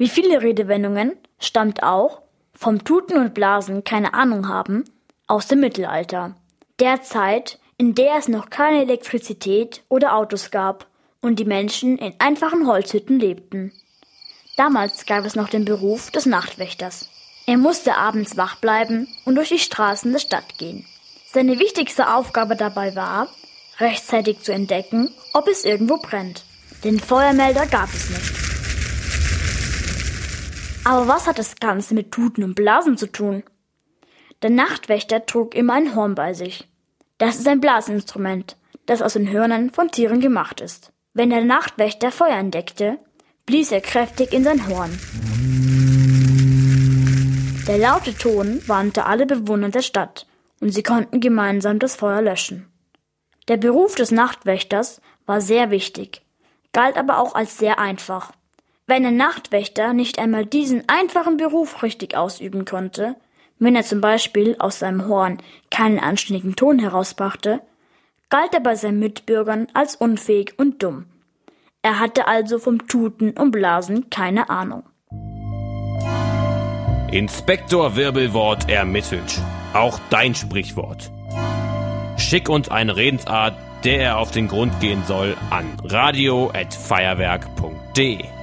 Wie viele Redewendungen stammt auch vom Tuten und Blasen keine Ahnung haben aus dem Mittelalter. Der Zeit, in der es noch keine Elektrizität oder Autos gab und die Menschen in einfachen Holzhütten lebten. Damals gab es noch den Beruf des Nachtwächters. Er musste abends wach bleiben und durch die Straßen der Stadt gehen. Seine wichtigste Aufgabe dabei war, rechtzeitig zu entdecken, ob es irgendwo brennt. Den Feuermelder gab es nicht. Aber was hat das Ganze mit Tuten und Blasen zu tun? Der Nachtwächter trug immer ein Horn bei sich. Das ist ein Blasinstrument, das aus den Hörnern von Tieren gemacht ist. Wenn der Nachtwächter Feuer entdeckte, blies er kräftig in sein Horn. Der laute Ton warnte alle Bewohner der Stadt, und sie konnten gemeinsam das Feuer löschen. Der Beruf des Nachtwächters war sehr wichtig, galt aber auch als sehr einfach. Wenn ein Nachtwächter nicht einmal diesen einfachen Beruf richtig ausüben konnte, wenn er zum Beispiel aus seinem Horn keinen anständigen Ton herausbrachte, galt er bei seinen Mitbürgern als unfähig und dumm. Er hatte also vom Tuten und Blasen keine Ahnung. Inspektor Wirbelwort ermittelt. Auch dein Sprichwort. Schick uns eine Redensart, der er auf den Grund gehen soll, an radio@feuerwerk.de.